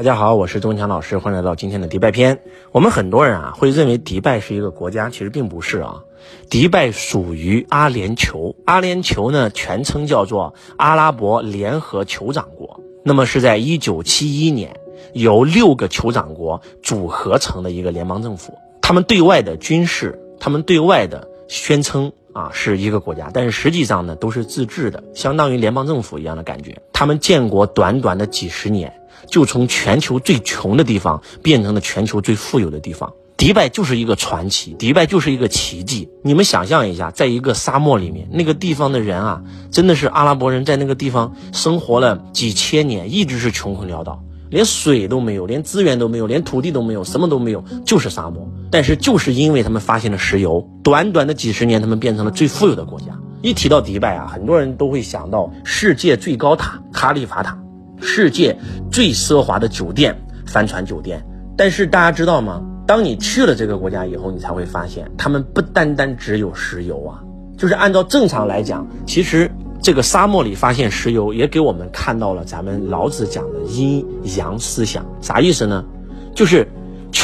大家好，我是钟强老师，欢迎来到今天的迪拜篇。我们很多人啊会认为迪拜是一个国家，其实并不是啊。迪拜属于阿联酋，阿联酋呢全称叫做阿拉伯联合酋长国。那么是在一九七一年由六个酋长国组合成的一个联邦政府。他们对外的军事，他们对外的宣称啊是一个国家，但是实际上呢都是自治的，相当于联邦政府一样的感觉。他们建国短短的几十年。就从全球最穷的地方变成了全球最富有的地方，迪拜就是一个传奇，迪拜就是一个奇迹。你们想象一下，在一个沙漠里面，那个地方的人啊，真的是阿拉伯人在那个地方生活了几千年，一直是穷困潦倒，连水都没有，连资源都没有，连土地都没有，什么都没有，就是沙漠。但是就是因为他们发现了石油，短短的几十年，他们变成了最富有的国家。一提到迪拜啊，很多人都会想到世界最高塔哈利法塔。世界最奢华的酒店——帆船酒店。但是大家知道吗？当你去了这个国家以后，你才会发现，他们不单单只有石油啊。就是按照正常来讲，其实这个沙漠里发现石油，也给我们看到了咱们老子讲的阴阳思想。啥意思呢？就是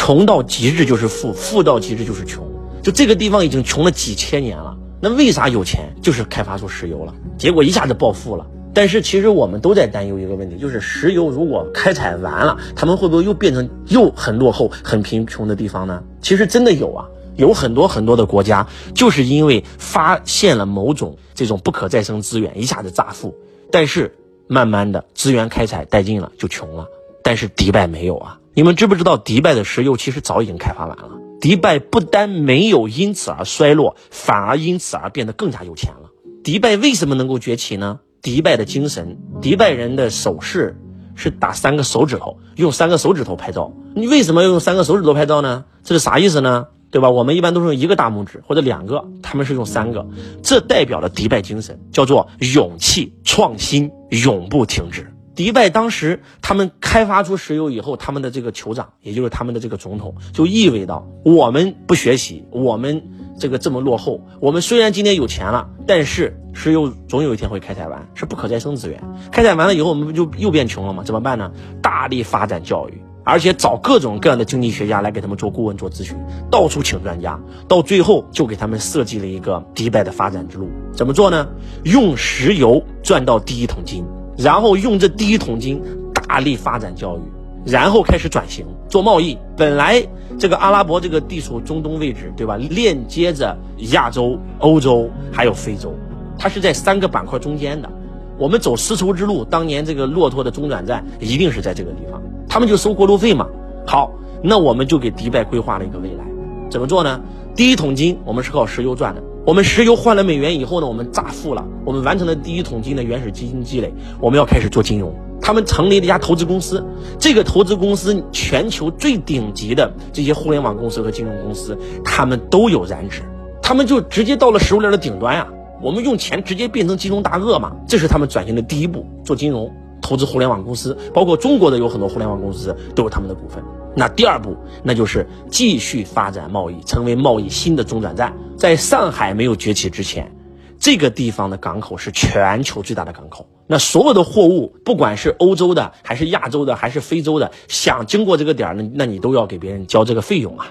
穷到极致就是富，富到极致就是穷。就这个地方已经穷了几千年了，那为啥有钱？就是开发出石油了，结果一下子暴富了。但是其实我们都在担忧一个问题，就是石油如果开采完了，他们会不会又变成又很落后、很贫穷的地方呢？其实真的有啊，有很多很多的国家就是因为发现了某种这种不可再生资源，一下子炸富，但是慢慢的资源开采殆尽了，就穷了。但是迪拜没有啊，你们知不知道迪拜的石油其实早已经开发完了？迪拜不单没有因此而衰落，反而因此而变得更加有钱了。迪拜为什么能够崛起呢？迪拜的精神，迪拜人的手势是打三个手指头，用三个手指头拍照。你为什么要用三个手指头拍照呢？这是啥意思呢？对吧？我们一般都是用一个大拇指或者两个，他们是用三个，这代表了迪拜精神，叫做勇气、创新，永不停止。迪拜当时他们开发出石油以后，他们的这个酋长，也就是他们的这个总统，就意味到我们不学习，我们。这个这么落后，我们虽然今天有钱了，但是石油总有一天会开采完，是不可再生资源。开采完了以后，我们不就又变穷了吗？怎么办呢？大力发展教育，而且找各种各样的经济学家来给他们做顾问、做咨询，到处请专家，到最后就给他们设计了一个迪拜的发展之路。怎么做呢？用石油赚到第一桶金，然后用这第一桶金大力发展教育。然后开始转型做贸易。本来这个阿拉伯这个地处中东位置，对吧？链接着亚洲、欧洲还有非洲，它是在三个板块中间的。我们走丝绸之路，当年这个骆驼的中转站一定是在这个地方，他们就收过路费嘛。好，那我们就给迪拜规划了一个未来，怎么做呢？第一桶金我们是靠石油赚的，我们石油换了美元以后呢，我们乍富了，我们完成了第一桶金的原始基金积累，我们要开始做金融。他们成立了一家投资公司，这个投资公司全球最顶级的这些互联网公司和金融公司，他们都有染指，他们就直接到了食物链的顶端呀。我们用钱直接变成金融大鳄嘛，这是他们转型的第一步，做金融投资互联网公司，包括中国的有很多互联网公司都有他们的股份。那第二步，那就是继续发展贸易，成为贸易新的中转站。在上海没有崛起之前。这个地方的港口是全球最大的港口，那所有的货物，不管是欧洲的，还是亚洲的，还是非洲的，想经过这个点儿，那那你都要给别人交这个费用啊，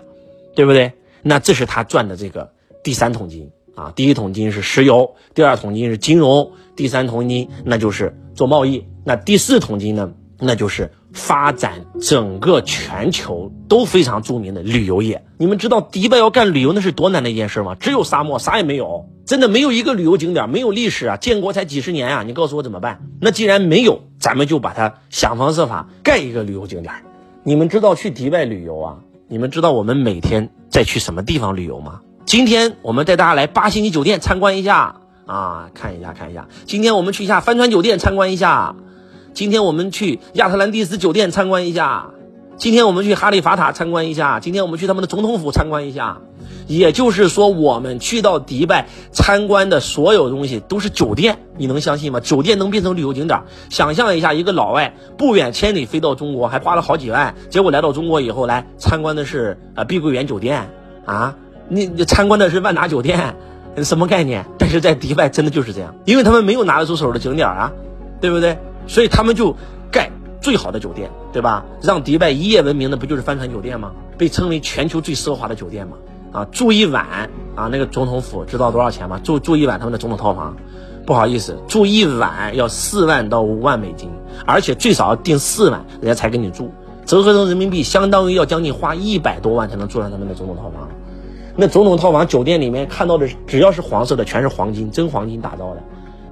对不对？那这是他赚的这个第三桶金啊，第一桶金是石油，第二桶金是金融，第三桶金那就是做贸易，那第四桶金呢，那就是发展整个全球都非常著名的旅游业。你们知道迪拜要干旅游那是多难的一件事吗？只有沙漠，啥也没有。真的没有一个旅游景点，没有历史啊！建国才几十年啊！你告诉我怎么办？那既然没有，咱们就把它想方设法盖一个旅游景点。你们知道去迪拜旅游啊？你们知道我们每天在去什么地方旅游吗？今天我们带大家来八星级酒店参观一下啊，看一下看一下。今天我们去一下帆船酒店参观一下。今天我们去亚特兰蒂斯酒店参观一下。今天我们去哈利法塔参观一下。今天我们去他们的总统府参观一下。也就是说，我们去到迪拜参观的所有东西都是酒店，你能相信吗？酒店能变成旅游景点？想象一下，一个老外不远千里飞到中国，还花了好几万，结果来到中国以后来参观的是啊碧桂园酒店啊，你你参观的是万达酒店，什么概念？但是在迪拜真的就是这样，因为他们没有拿得出手的景点啊，对不对？所以他们就盖。最好的酒店，对吧？让迪拜一夜闻名的不就是帆船酒店吗？被称为全球最奢华的酒店吗？啊，住一晚啊，那个总统府知道多少钱吗？住住一晚他们的总统套房，不好意思，住一晚要四万到五万美金，而且最少要订四晚，人家才给你住，折合成人民币相当于要将近花一百多万才能住上他们的总统套房。那总统套房酒店里面看到的只要是黄色的，全是黄金，真黄金打造的，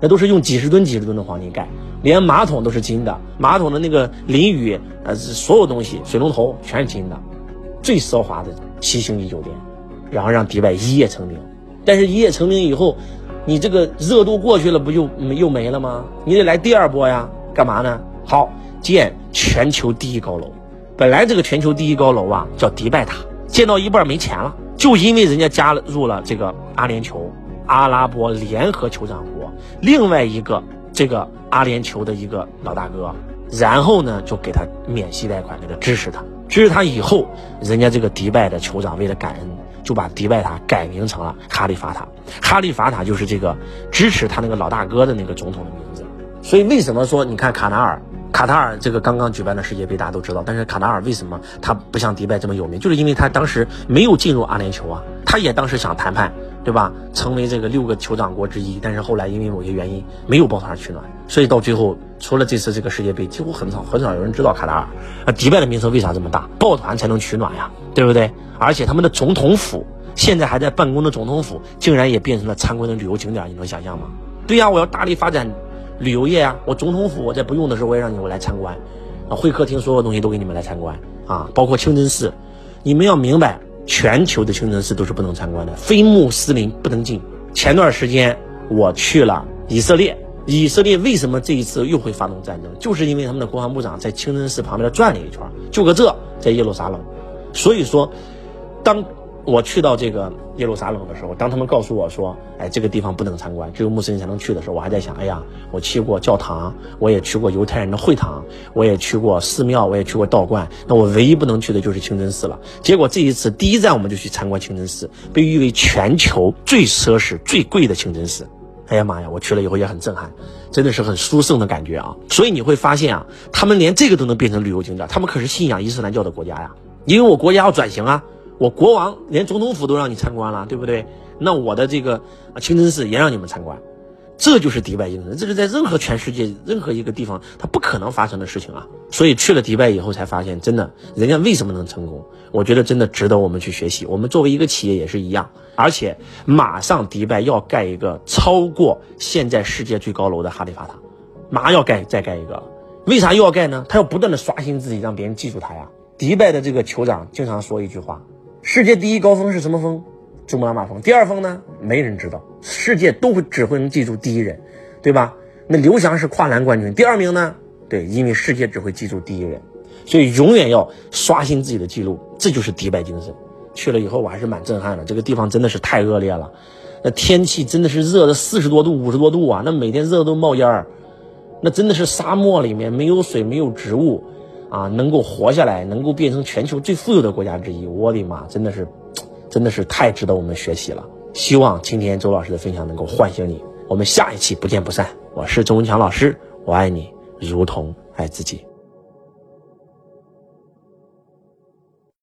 那都是用几十吨、几十吨的黄金盖，连马桶都是金的，马桶的那个淋浴呃，所有东西，水龙头全是金的，最奢华的七星级酒店。然后让迪拜一夜成名，但是一夜成名以后，你这个热度过去了，不就又没了吗？你得来第二波呀，干嘛呢？好，建全球第一高楼。本来这个全球第一高楼啊，叫迪拜塔，建到一半没钱了，就因为人家加入了这个阿联酋，阿拉伯联合酋长国，另外一个这个阿联酋的一个老大哥，然后呢就给他免息贷款，给他支持他，支持他以后，人家这个迪拜的酋长为了感恩。就把迪拜塔改名成了哈利法塔，哈利法塔就是这个支持他那个老大哥的那个总统的名字。所以为什么说你看卡塔尔，卡塔尔这个刚刚举办的世界杯大家都知道，但是卡塔尔为什么他不像迪拜这么有名？就是因为他当时没有进入阿联酋啊，他也当时想谈判，对吧？成为这个六个酋长国之一，但是后来因为某些原因没有抱团取暖，所以到最后除了这次这个世界杯，几乎很少很少有人知道卡塔尔。啊，迪拜的名声为啥这么大？抱团才能取暖呀，对不对？而且他们的总统府现在还在办公的总统府，竟然也变成了参观的旅游景点，你能想象吗？对呀，我要大力发展旅游业啊！我总统府我在不用的时候，我也让你们来参观，啊，会客厅所有东西都给你们来参观啊，包括清真寺，你们要明白，全球的清真寺都是不能参观的，非穆斯林不能进。前段时间我去了以色列，以色列为什么这一次又会发动战争？就是因为他们的国防部长在清真寺旁边转了一圈，就搁这，在耶路撒冷，所以说。当我去到这个耶路撒冷的时候，当他们告诉我说：“哎，这个地方不能参观，只有穆斯林才能去”的时候，我还在想：“哎呀，我去过教堂，我也去过犹太人的会堂，我也去过寺庙，我也去过道观，那我唯一不能去的就是清真寺了。”结果这一次第一站我们就去参观清真寺，被誉为全球最奢侈、最贵的清真寺。哎呀妈呀，我去了以后也很震撼，真的是很殊胜的感觉啊！所以你会发现啊，他们连这个都能变成旅游景点，他们可是信仰伊斯兰教的国家呀，因为我国家要转型啊。我国王连总统府都让你参观了，对不对？那我的这个清真寺也让你们参观，这就是迪拜精神，这是在任何全世界任何一个地方它不可能发生的事情啊！所以去了迪拜以后才发现，真的，人家为什么能成功？我觉得真的值得我们去学习。我们作为一个企业也是一样，而且马上迪拜要盖一个超过现在世界最高楼的哈利法塔，马上要盖再盖一个，为啥又要盖呢？他要不断的刷新自己，让别人记住他呀！迪拜的这个酋长经常说一句话。世界第一高峰是什么峰？珠穆朗玛峰。第二峰呢？没人知道。世界都会只会能记住第一人，对吧？那刘翔是跨栏冠军。第二名呢？对，因为世界只会记住第一人，所以永远要刷新自己的记录。这就是迪拜精神。去了以后我还是蛮震撼的。这个地方真的是太恶劣了，那天气真的是热的四十多度、五十多度啊！那每天热的都冒烟儿，那真的是沙漠里面没有水、没有植物。啊，能够活下来，能够变成全球最富有的国家之一，我的妈，真的是，真的是太值得我们学习了。希望今天周老师的分享能够唤醒你，我们下一期不见不散。我是周文强老师，我爱你如同爱自己。